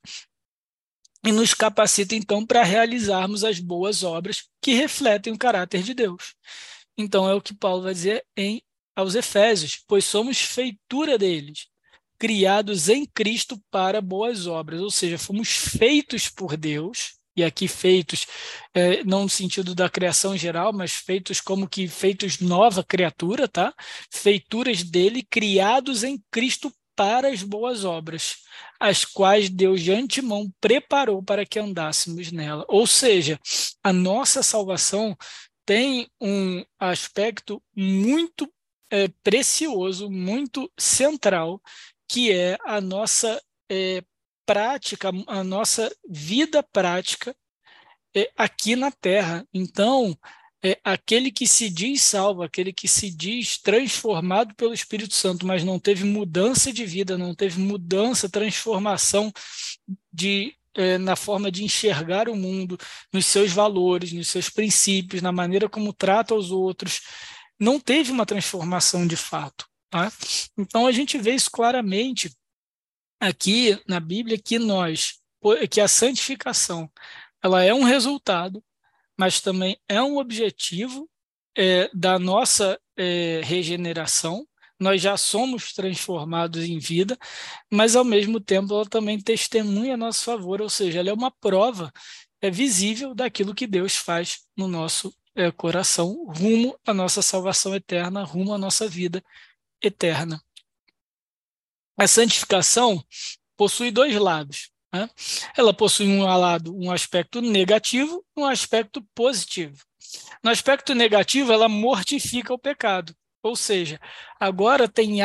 E nos capacita, então, para realizarmos as boas obras que refletem o caráter de Deus. Então, é o que Paulo vai dizer em, aos Efésios: pois somos feitura deles, criados em Cristo para boas obras, ou seja, fomos feitos por Deus e aqui feitos, é, não no sentido da criação geral, mas feitos como que feitos nova criatura, tá? Feituras dele, criados em Cristo para as boas obras, as quais Deus de antemão preparou para que andássemos nela. Ou seja, a nossa salvação tem um aspecto muito é, precioso, muito central, que é a nossa é, prática, a nossa vida prática é, aqui na Terra. Então, é, aquele que se diz salvo, aquele que se diz transformado pelo Espírito Santo, mas não teve mudança de vida, não teve mudança, transformação de é, na forma de enxergar o mundo, nos seus valores, nos seus princípios, na maneira como trata os outros, não teve uma transformação de fato. Tá? Então a gente vê isso claramente aqui na Bíblia que nós, que a santificação, ela é um resultado, mas também é um objetivo é, da nossa é, regeneração. Nós já somos transformados em vida, mas ao mesmo tempo ela também testemunha a nosso favor, ou seja, ela é uma prova é visível daquilo que Deus faz no nosso é, coração, rumo à nossa salvação eterna, rumo à nossa vida eterna a santificação possui dois lados. Né? Ela possui um lado, um aspecto negativo, um aspecto positivo. No aspecto negativo, ela mortifica o pecado. Ou seja, agora tem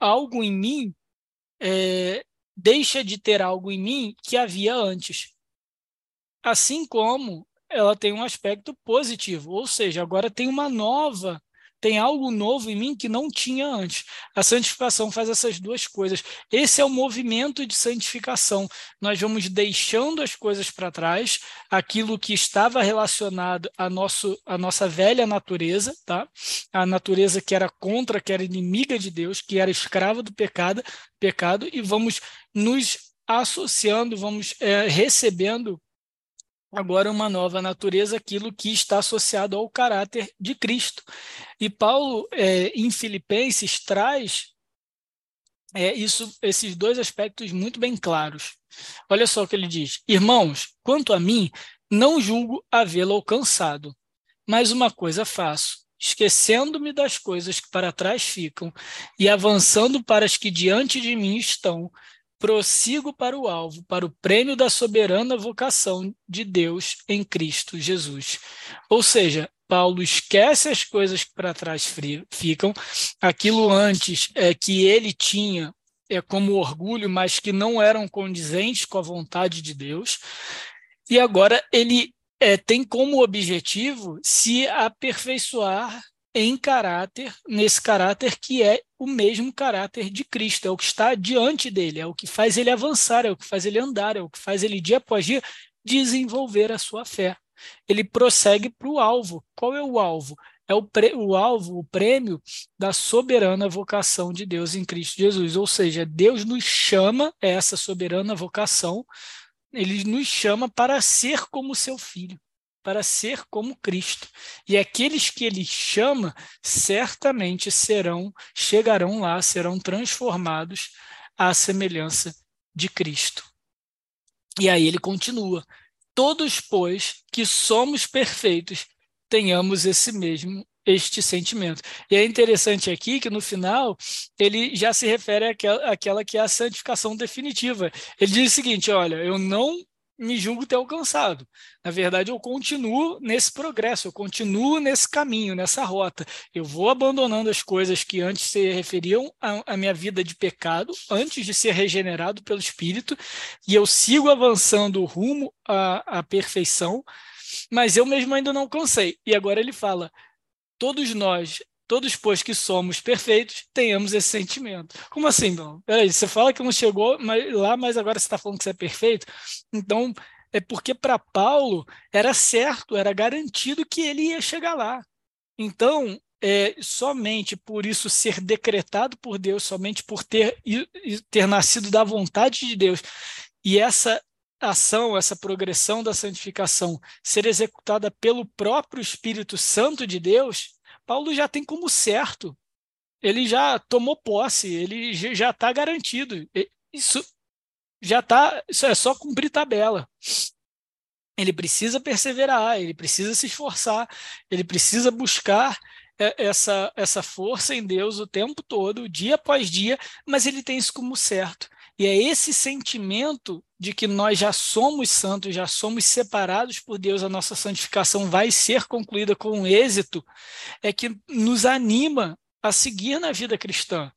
algo em mim, é, deixa de ter algo em mim que havia antes. Assim como ela tem um aspecto positivo, ou seja, agora tem uma nova tem algo novo em mim que não tinha antes. A santificação faz essas duas coisas. Esse é o movimento de santificação. Nós vamos deixando as coisas para trás, aquilo que estava relacionado à, nosso, nossa velha natureza, tá? a natureza que era contra, que era inimiga de Deus, que era escrava do pecado, pecado e vamos nos associando, vamos é, recebendo agora uma nova natureza, aquilo que está associado ao caráter de Cristo. E Paulo, é, em Filipenses, traz é, isso, esses dois aspectos muito bem claros. Olha só o que ele diz: Irmãos, quanto a mim, não julgo havê-lo alcançado, mas uma coisa faço, esquecendo-me das coisas que para trás ficam e avançando para as que diante de mim estão, prossigo para o alvo, para o prêmio da soberana vocação de Deus em Cristo Jesus. Ou seja, Paulo esquece as coisas que para trás ficam, aquilo antes é que ele tinha é como orgulho, mas que não eram condizentes com a vontade de Deus. E agora ele é, tem como objetivo se aperfeiçoar em caráter, nesse caráter que é o mesmo caráter de Cristo, é o que está diante dele, é o que faz ele avançar, é o que faz ele andar, é o que faz ele dia após dia desenvolver a sua fé. Ele prossegue para o alvo. Qual é o alvo? É o, o alvo, o prêmio da soberana vocação de Deus em Cristo Jesus. Ou seja, Deus nos chama, essa soberana vocação, ele nos chama para ser como seu filho para ser como Cristo. E aqueles que ele chama certamente serão, chegarão lá, serão transformados à semelhança de Cristo. E aí ele continua: Todos, pois, que somos perfeitos, tenhamos esse mesmo este sentimento. E é interessante aqui que no final ele já se refere àquela, àquela que é a santificação definitiva. Ele diz o seguinte: olha, eu não me julgo ter alcançado. Na verdade, eu continuo nesse progresso, eu continuo nesse caminho, nessa rota. Eu vou abandonando as coisas que antes se referiam à, minha vida de pecado, antes de ser regenerado pelo Espírito, e eu sigo avançando rumo à, à perfeição, mas eu mesmo ainda não alcancei. E agora ele fala: todos nós todos, pois que somos perfeitos, tenhamos esse sentimento. Como assim, não? Peraí, você fala que não chegou lá, mas agora você está falando que você é perfeito? Então, é porque para Paulo era certo, era garantido que ele ia chegar lá. Então, é, somente por isso ser decretado por Deus, somente por ter, ter nascido da vontade de Deus, e essa ação, essa progressão da santificação ser executada pelo próprio Espírito Santo de Deus, Paulo já tem como certo. Ele já tomou posse, ele já está garantido. Isso já está, isso é só cumprir tabela. Ele precisa perseverar, ele precisa se esforçar, ele precisa buscar essa, essa força em Deus o tempo todo, dia após dia, mas ele tem isso como certo. E é esse sentimento de que nós já somos santos, já somos separados por Deus, a nossa santificação vai ser concluída com êxito, é que nos anima a seguir na vida cristã.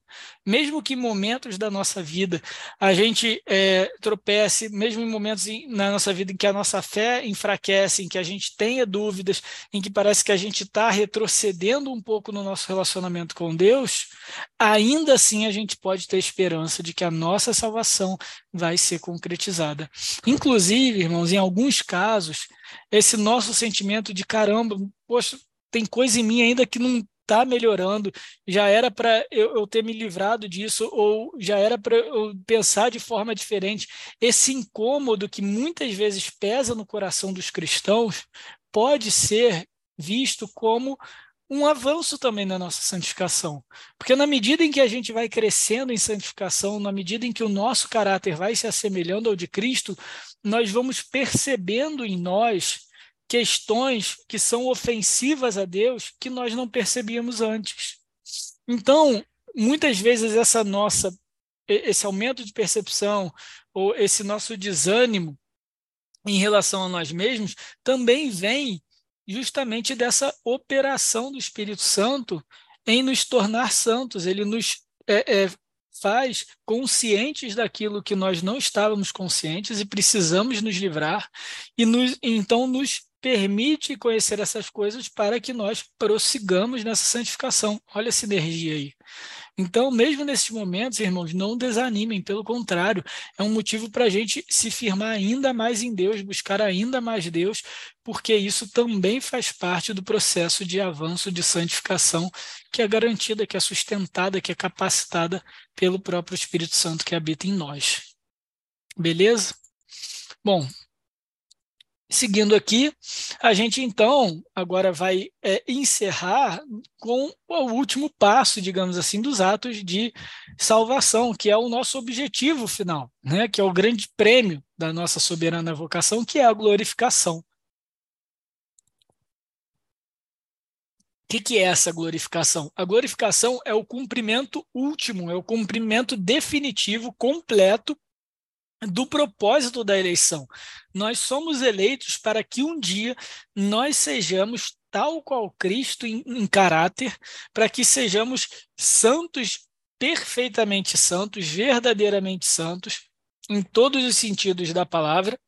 Mesmo que em momentos da nossa vida a gente é, tropece, mesmo em momentos em, na nossa vida em que a nossa fé enfraquece, em que a gente tenha dúvidas, em que parece que a gente está retrocedendo um pouco no nosso relacionamento com Deus, ainda assim a gente pode ter esperança de que a nossa salvação vai ser concretizada. Inclusive, irmãos, em alguns casos, esse nosso sentimento de caramba, poxa, tem coisa em mim ainda que não está melhorando, já era para eu, eu, ter me livrado disso, ou já era para eu pensar de forma diferente. Esse incômodo que muitas vezes pesa no coração dos cristãos pode ser visto como um avanço também na nossa santificação. Porque na medida em que a gente vai crescendo em santificação, na medida em que o nosso caráter vai se assemelhando ao de Cristo, nós vamos percebendo em nós questões que são ofensivas a Deus que nós não percebíamos antes. Então, muitas vezes essa nossa esse aumento de percepção ou esse nosso desânimo em relação a nós mesmos também vem justamente dessa operação do Espírito Santo em nos tornar santos. Ele nos é, é, faz conscientes daquilo que nós não estávamos conscientes e precisamos nos livrar, e nos, então nos permite conhecer essas coisas para que nós prossigamos nessa santificação. Olha a sinergia aí. Então, mesmo nesses momentos, irmãos, não desanimem, pelo contrário, é um motivo para a gente se firmar ainda mais em Deus, buscar ainda mais Deus, porque isso também faz parte do processo de avanço de santificação que é garantida, que é sustentada, que é capacitada pelo próprio Espírito Santo que habita em nós. Beleza? Bom, Seguindo aqui, a gente então agora vai é, encerrar com o último passo, digamos assim, dos atos de salvação, que é o nosso objetivo final, né? que é o grande prêmio da nossa soberana vocação, que é a glorificação. O que, que, é essa glorificação? A glorificação é o cumprimento último, é o cumprimento definitivo, completo do propósito da eleição. Nós somos eleitos para que um dia nós sejamos tal qual Cristo em, em caráter, para que sejamos santos, perfeitamente santos, verdadeiramente santos, em todos os sentidos da palavra,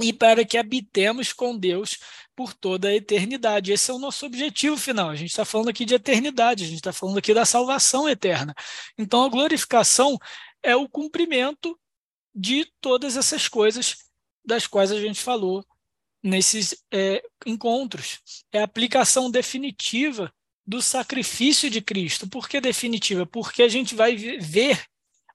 e para que habitemos com Deus por toda a eternidade. Esse é o nosso objetivo final. A gente está falando aqui de eternidade, a gente está falando aqui da salvação eterna. Então, a glorificação é o cumprimento de todas essas coisas das quais a gente falou nesses é, encontros. É a aplicação definitiva do sacrifício de Cristo. Por que definitiva? Porque a gente vai ver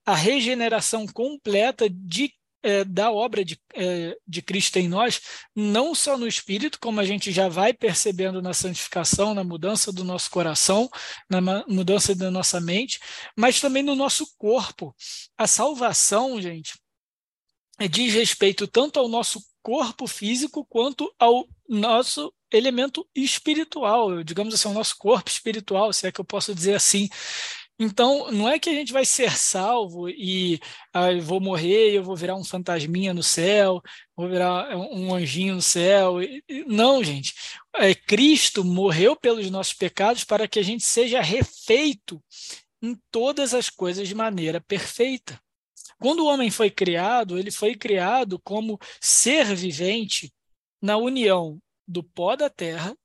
a regeneração completa de é, da obra de, é, de Cristo em nós, não só no espírito, como a gente já vai percebendo na santificação, na mudança do nosso coração, na mudança da nossa mente, mas também no nosso corpo. A salvação, gente, diz respeito tanto ao nosso corpo físico quanto ao nosso elemento espiritual, digamos assim, o nosso corpo espiritual, se é que eu posso dizer assim. Então, não é que a gente vai ser salvo e ah, eu vou morrer eu vou virar um fantasminha no céu, vou virar um anjinho no céu. Não, gente. É, Cristo morreu pelos nossos pecados para que a gente seja refeito em todas as coisas de maneira perfeita. Quando o homem foi criado, ele foi criado como ser vivente na união do pó da terra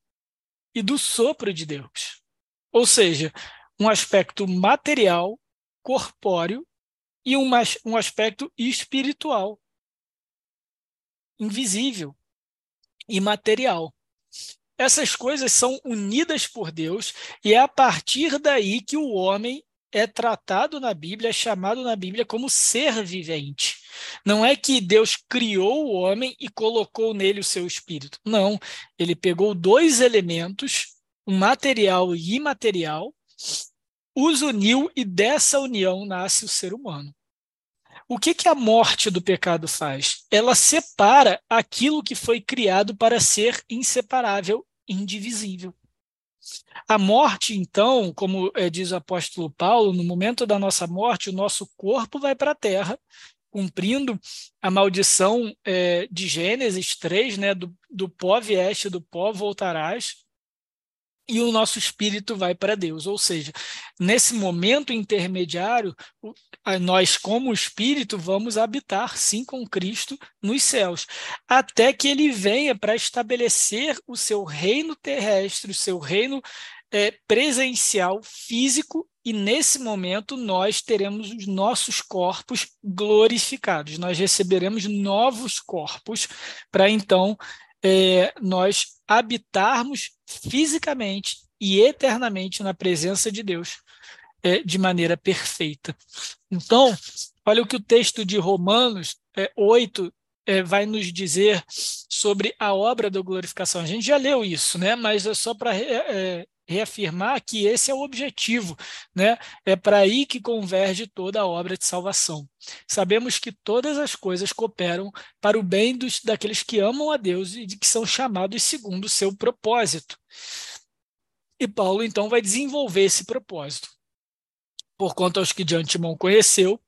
e do sopro de Deus. Ou seja, um aspecto material, corpóreo e um, um aspecto espiritual, invisível, imaterial. Essas coisas são unidas por Deus e é a partir daí que o homem é tratado na Bíblia, é chamado na Bíblia como ser vivente. Não é que Deus criou o homem e colocou nele o seu espírito. Não, ele pegou dois elementos, o material e imaterial, os uniu e dessa união nasce o ser humano. O que, que a morte do pecado faz? Ela separa aquilo que foi criado para ser inseparável, indivisível. A morte, então, como é, diz o apóstolo Paulo, no momento da nossa morte, o nosso corpo vai para a terra, cumprindo a maldição é, de Gênesis 3, né, do, do pó vieste, do pó voltarás, e o nosso espírito vai para Deus. Ou seja, nesse momento intermediário, nós, como espírito, vamos habitar, sim, com Cristo nos céus, até que ele venha para estabelecer o seu reino terrestre, o seu reino é, presencial, físico, e nesse momento nós teremos os nossos corpos glorificados. Nós receberemos novos corpos para então é, nós habitarmos fisicamente e eternamente na presença de Deus é, de maneira perfeita. Então, olha o que o texto de Romanos é, 8 é, vai nos dizer sobre a obra da glorificação. A gente já leu isso, né? mas é só para é, reafirmar que esse é o objetivo, né? É para aí que converge toda a obra de salvação. Sabemos que todas as coisas cooperam para o bem dos, daqueles que amam a Deus e de que são chamados segundo o seu propósito. E Paulo então vai desenvolver esse propósito. Por quanto aos que de antemão conheceu,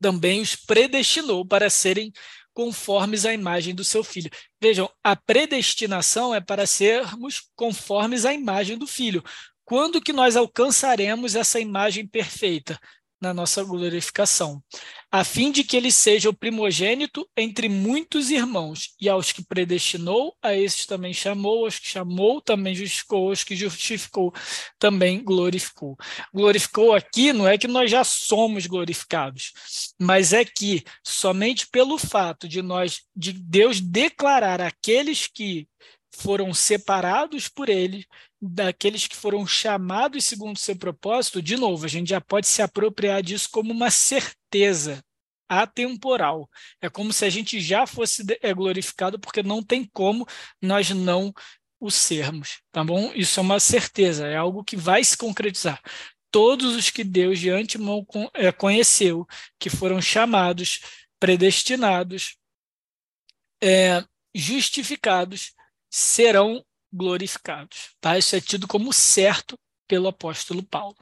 também os predestinou para serem conformes à imagem do seu filho. Vejam, a predestinação é para sermos conformes à imagem do filho. Quando que nós alcançaremos essa imagem perfeita? Na nossa glorificação, a fim de que ele seja o primogênito entre muitos irmãos, e aos que predestinou, a esses também chamou, aos que chamou, também justificou, aos que justificou, também glorificou. Glorificou aqui não é que nós já somos glorificados, mas é que somente pelo fato de nós, de Deus declarar aqueles que foram separados por ele, daqueles que foram chamados segundo seu propósito, de novo, a gente já pode se apropriar disso como uma certeza atemporal. É como se a gente já fosse é, glorificado, porque não tem como nós não o sermos, tá bom? Isso é uma certeza, é algo que vai se concretizar. Todos os que Deus de antemão é, conheceu, que foram chamados, predestinados, é, justificados, serão glorificados. Tá? Isso é tido como certo pelo apóstolo Paulo.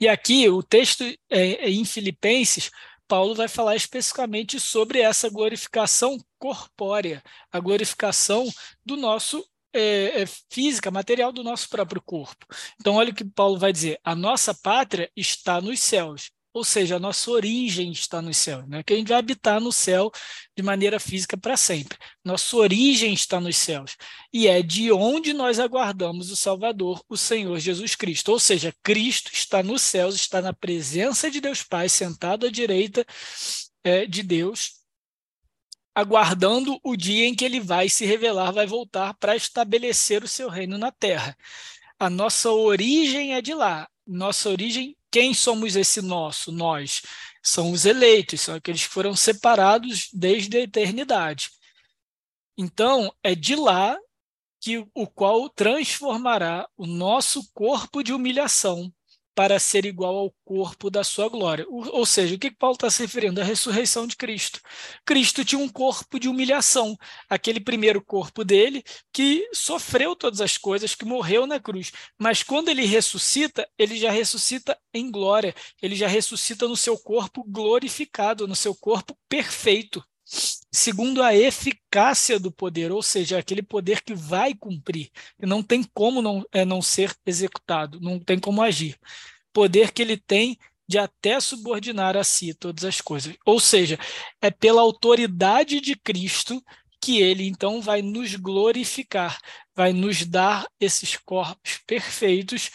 E aqui o texto é, é, em Filipenses, Paulo vai falar especificamente sobre essa glorificação corpórea, a glorificação do nosso é, é, física, material do nosso próprio corpo. Então, olha o que Paulo vai dizer: a nossa pátria está nos céus, ou seja, a nossa origem está nos céus, né? que a gente vai habitar no céu de maneira física para sempre. Nossa origem está nos céus, e é de onde nós aguardamos o Salvador, o Senhor Jesus Cristo. Ou seja, Cristo está nos céus, está na presença de Deus Pai, sentado à direita é, de Deus, aguardando o dia em que ele vai se revelar, vai voltar para estabelecer o seu reino na terra. A nossa origem é de lá. Nossa origem quem somos esse nosso? Nós. São os eleitos, são aqueles que foram separados desde a eternidade. Então, é de lá que o qual transformará o nosso corpo de humilhação para ser igual ao corpo da sua glória. Ou seja, o que Paulo está se referindo? A ressurreição de Cristo. Cristo tinha um corpo de humilhação, aquele primeiro corpo dele que sofreu todas as coisas, que morreu na cruz. Mas quando ele ressuscita, ele já ressuscita em glória, ele já ressuscita no seu corpo glorificado, no seu corpo perfeito segundo a eficácia do poder, ou seja, aquele poder que vai cumprir, que não tem como não, é, não ser executado, não tem como agir. Poder que ele tem de até subordinar a si todas as coisas. Ou seja, é pela autoridade de Cristo que ele então vai nos glorificar, vai nos dar esses corpos perfeitos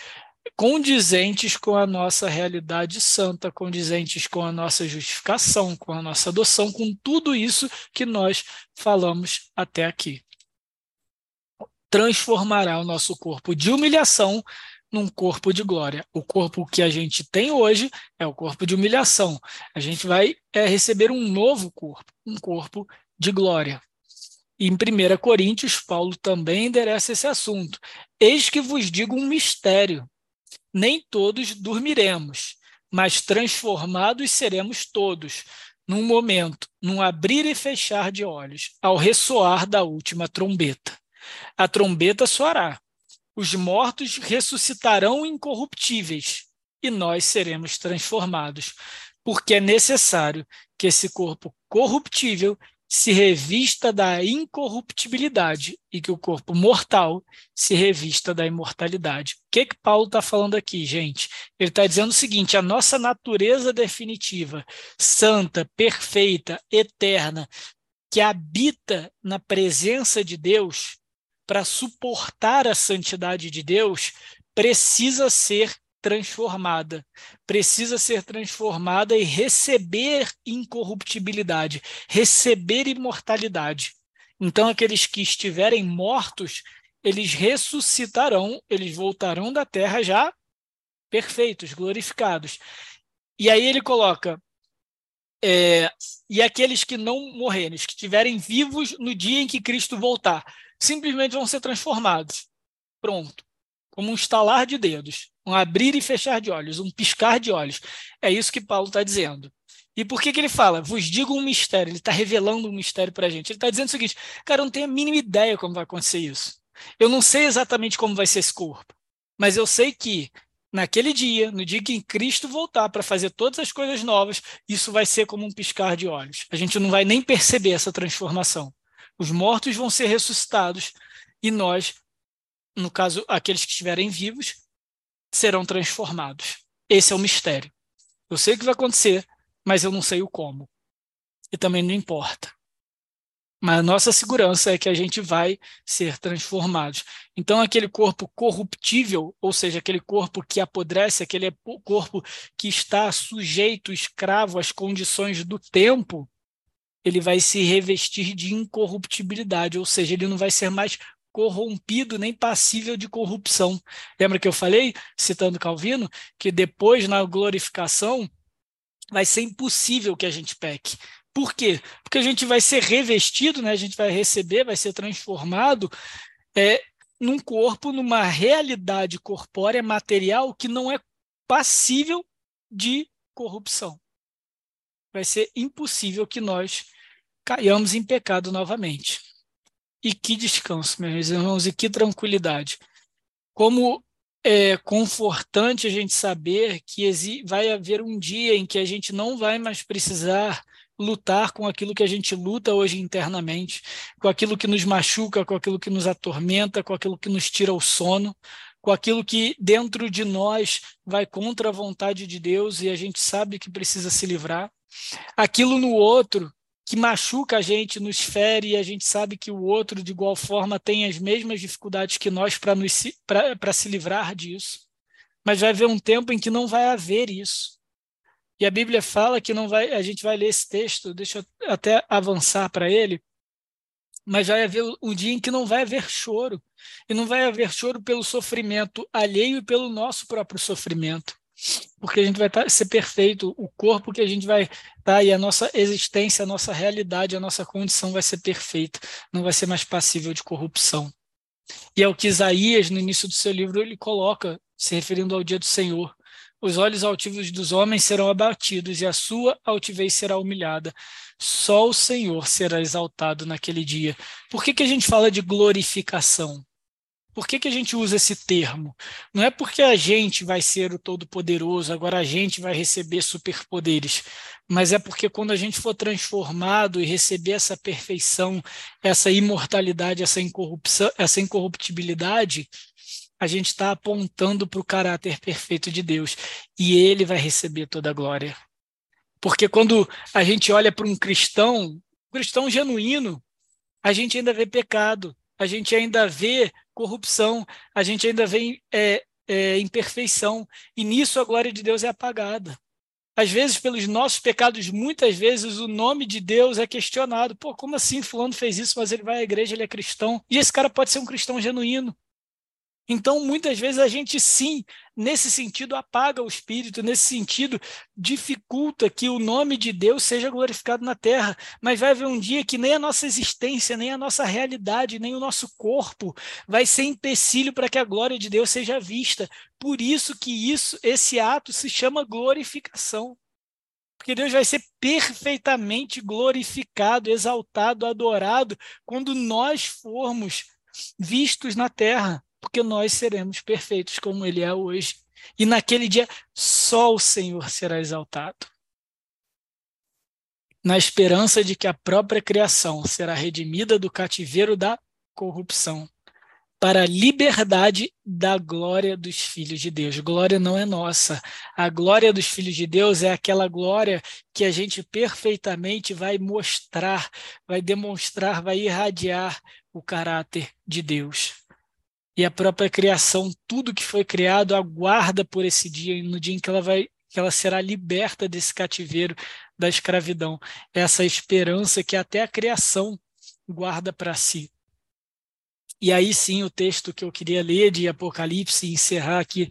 condizentes com a nossa realidade santa, condizentes com a nossa justificação, com a nossa adoção, com tudo isso que nós falamos até aqui. Transformará o nosso corpo de humilhação num corpo de glória. O corpo que a gente tem hoje é o corpo de humilhação. A gente vai é, receber um novo corpo, um corpo de glória. E em 1 Coríntios, Paulo também endereça esse assunto. Eis que vos digo um mistério nem todos dormiremos, mas transformados seremos todos, num momento, num abrir e fechar de olhos, ao ressoar da última trombeta. A trombeta soará, os mortos ressuscitarão incorruptíveis e nós seremos transformados, porque é necessário que esse corpo corruptível se revista da incorruptibilidade e que o corpo mortal se revista da imortalidade. O que, que Paulo está falando aqui, gente? Ele está dizendo o seguinte: a nossa natureza definitiva, santa, perfeita, eterna, que habita na presença de Deus, para suportar a santidade de Deus, precisa ser transformada. Precisa ser transformada e receber incorruptibilidade, receber imortalidade. Então, aqueles que estiverem mortos, eles ressuscitarão, eles voltarão da terra já perfeitos, glorificados. E aí ele coloca. É, e aqueles que não morrerem, que estiverem vivos no dia em que Cristo voltar, simplesmente vão ser transformados. Pronto. Como um estalar de dedos um abrir e fechar de olhos, um piscar de olhos. É isso que Paulo está dizendo. E por que, que ele fala? Vos digo um mistério. Ele está revelando um mistério para a gente. Ele está dizendo o seguinte: cara, eu não tenho a mínima ideia como vai acontecer isso. Eu não sei exatamente como vai ser esse corpo. Mas eu sei que naquele dia, no dia que Cristo voltar para fazer todas as coisas novas, isso vai ser como um piscar de olhos. A gente não vai nem perceber essa transformação. Os mortos vão ser ressuscitados e nós, no caso, aqueles que estiverem vivos, serão transformados. Esse é o mistério. Eu sei o que vai acontecer, mas eu não sei o como. E também não importa. Mas a nossa segurança é que a gente vai ser transformados. Então, aquele corpo corruptível, ou seja, aquele corpo que apodrece, aquele corpo que está sujeito, escravo às condições do tempo, ele vai se revestir de incorruptibilidade, ou seja, ele não vai ser mais corrompido nem passível de corrupção. Lembra que eu falei, citando Calvino, que depois na glorificação vai ser impossível que a gente peque. Por quê? Porque a gente vai ser revestido, né? a gente vai receber, vai ser transformado é, num corpo, numa realidade corpórea, material, que não é passível de corrupção. Vai ser impossível que nós caiamos em pecado novamente. E que descanso, meus irmãos, e que tranquilidade. Como é confortante a gente saber que vai haver um dia em que a gente não vai mais precisar lutar com aquilo que a gente luta hoje internamente, com aquilo que nos machuca, com aquilo que nos atormenta, com aquilo que nos tira o sono, com aquilo que dentro de nós vai contra a vontade de Deus e a gente sabe que precisa se livrar. Aquilo no outro que machuca a gente, nos fere, e a gente sabe que o outro, de igual forma, tem as mesmas dificuldades que nós para se livrar disso. Mas vai haver um tempo em que não vai haver isso. E a Bíblia fala que não vai, a gente vai ler esse texto, deixa eu até avançar para ele, mas vai haver um dia em que não vai haver choro. E não vai haver choro pelo sofrimento alheio e pelo nosso próprio sofrimento. Porque a gente vai tá, ser perfeito, o corpo que a gente vai estar tá, e a nossa existência, a nossa realidade, a nossa condição vai ser perfeita, não vai ser mais passível de corrupção. E é o que Isaías, no início do seu livro, ele coloca, se referindo ao dia do Senhor. Os olhos altivos dos homens serão abatidos e a sua altivez será humilhada. Só o Senhor será exaltado naquele dia. Por que, que a gente fala de glorificação? Por que, que a gente usa esse termo? Não é porque a gente vai ser o Todo-Poderoso, agora a gente vai receber superpoderes, mas é porque quando a gente for transformado e receber essa perfeição, essa imortalidade, essa incorrupção, essa incorruptibilidade, a gente está apontando para o caráter perfeito de Deus e ele vai receber toda a glória. Porque quando a gente olha para um cristão, um cristão genuíno, a gente ainda vê pecado, a gente ainda vê corrupção, a gente ainda vê é, é, imperfeição, e nisso a glória de Deus é apagada. Às vezes, pelos nossos pecados, muitas vezes o nome de Deus é questionado. Pô, como assim fulano fez isso, mas ele vai à igreja, ele é cristão? E esse cara pode ser um cristão genuíno. Então, muitas vezes a gente sim, nesse sentido, apaga o espírito, nesse sentido, dificulta que o nome de Deus seja glorificado na terra. Mas vai haver um dia que nem a nossa existência, nem a nossa realidade, nem o nosso corpo vai ser empecilho para que a glória de Deus seja vista. Por isso que isso, esse ato se chama glorificação. Porque Deus vai ser perfeitamente glorificado, exaltado, adorado quando nós formos vistos na terra porque nós seremos perfeitos como ele é hoje. E naquele dia só o Senhor será exaltado. Na esperança de que a própria criação será redimida do cativeiro da corrupção para a liberdade da glória dos filhos de Deus. Glória não é nossa. A glória dos filhos de Deus é aquela glória que a gente perfeitamente vai mostrar, vai demonstrar, vai irradiar o caráter de Deus e a própria criação, tudo que foi criado, aguarda por esse dia, no dia em que ela vai que ela será liberta desse cativeiro da escravidão. Essa esperança que até a criação guarda para si. E aí sim, o texto que eu queria ler de Apocalipse e encerrar aqui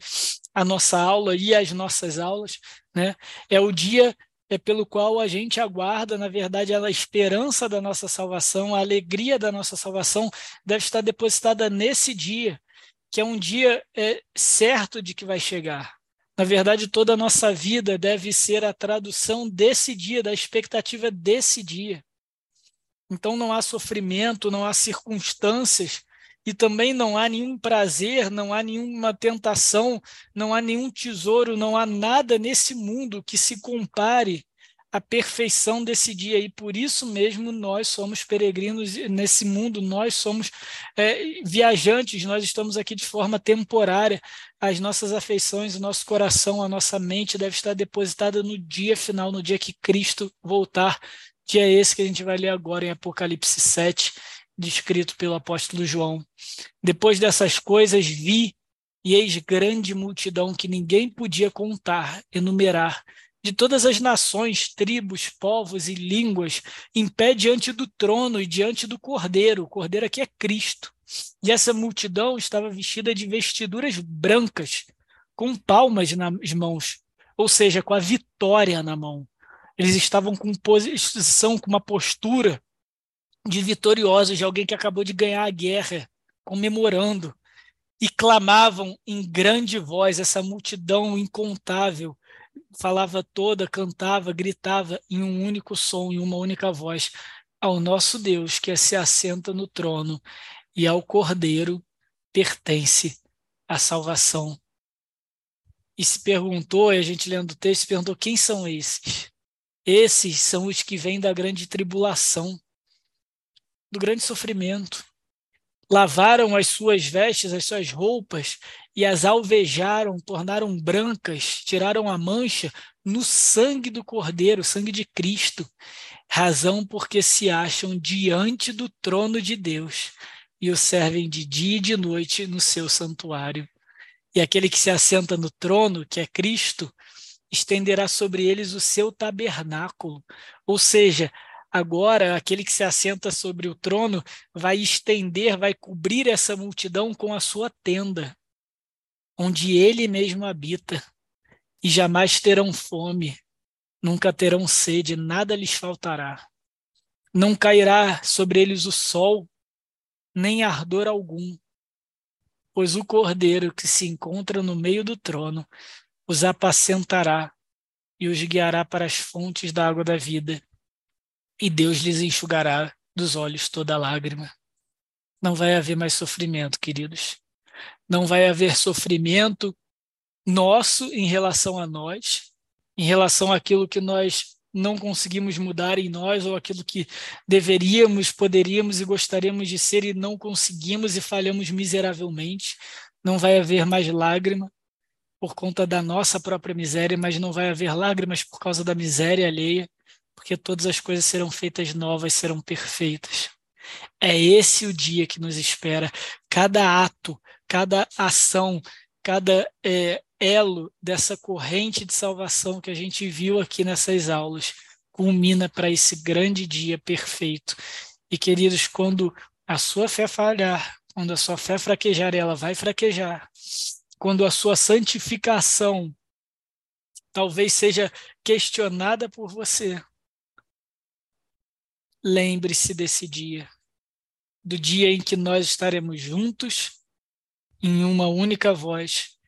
a nossa aula e as nossas aulas, né? É o dia é pelo qual a gente aguarda, na verdade, a esperança da nossa salvação, a alegria da nossa salvação deve estar depositada nesse dia, que é um dia é, certo de que vai chegar. Na verdade, toda a nossa vida deve ser a tradução desse dia, da expectativa desse dia. Então não há sofrimento, não há circunstâncias e também não há nenhum prazer, não há nenhuma tentação, não há nenhum tesouro, não há nada nesse mundo que se compare à perfeição desse dia. E por isso mesmo nós somos peregrinos nesse mundo, nós somos é, viajantes, nós estamos aqui de forma temporária. As nossas afeições, o nosso coração, a nossa mente deve estar depositada no dia final, no dia que Cristo voltar, que é esse que a gente vai ler agora em Apocalipse 7 descrito pelo apóstolo João. Depois dessas coisas vi e eis grande multidão que ninguém podia contar, enumerar, de todas as nações, tribos, povos e línguas, em pé diante do trono e diante do Cordeiro. O Cordeiro aqui é Cristo. E essa multidão estava vestida de vestiduras brancas, com palmas nas mãos, ou seja, com a vitória na mão. Eles estavam com posição, com uma postura de vitoriosos, de alguém que acabou de ganhar a guerra, comemorando, e clamavam em grande voz, essa multidão incontável falava toda, cantava, gritava em um único som, em uma única voz: ao nosso Deus que se assenta no trono e ao Cordeiro pertence a salvação. E se perguntou, e a gente lendo o texto, perguntou quem são esses? Esses são os que vêm da grande tribulação, do grande sofrimento. Lavaram as suas vestes, as suas roupas, e as alvejaram, tornaram brancas, tiraram a mancha no sangue do Cordeiro, sangue de Cristo. Razão porque se acham diante do trono de Deus e o servem de dia e de noite no seu santuário. E aquele que se assenta no trono, que é Cristo, estenderá sobre eles o seu tabernáculo. Ou seja, agora aquele que se assenta sobre o trono vai estender, vai cobrir essa multidão com a sua tenda, onde ele mesmo habita. E jamais terão fome, nunca terão sede, nada lhes faltará. Não cairá sobre eles o sol, nem ardor algum, pois o cordeiro que se encontra no meio do trono os apacentará e os guiará para as fontes da água da vida, e Deus lhes enxugará dos olhos toda lágrima. Não vai haver mais sofrimento, queridos. Não vai haver sofrimento nosso em relação a nós, em relação àquilo que nós não conseguimos mudar em nós ou aquilo que deveríamos, poderíamos e gostaríamos de ser e não conseguimos e falhamos miseravelmente. Não vai haver mais lágrima, por conta da nossa própria miséria, mas não vai haver lágrimas por causa da miséria alheia, porque todas as coisas serão feitas novas, serão perfeitas. É esse o dia que nos espera. Cada ato, cada ação, cada é, elo dessa corrente de salvação que a gente viu aqui nessas aulas culmina para esse grande dia perfeito. E queridos, quando a sua fé falhar, quando a sua fé fraquejar, ela vai fraquejar quando a sua santificação talvez seja questionada por você, lembre-se desse dia, do dia em que nós estaremos juntos em uma única voz,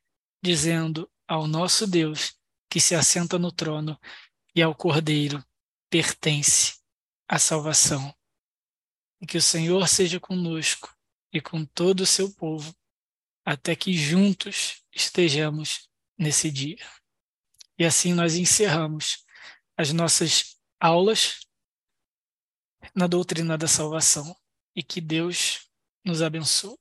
dizendo ao nosso Deus que se assenta no trono e ao Cordeiro pertence a salvação. E que o Senhor seja conosco e com todo o seu povo até que juntos estejamos nesse dia. E assim nós encerramos as nossas aulas na doutrina da salvação e que Deus nos abençoe.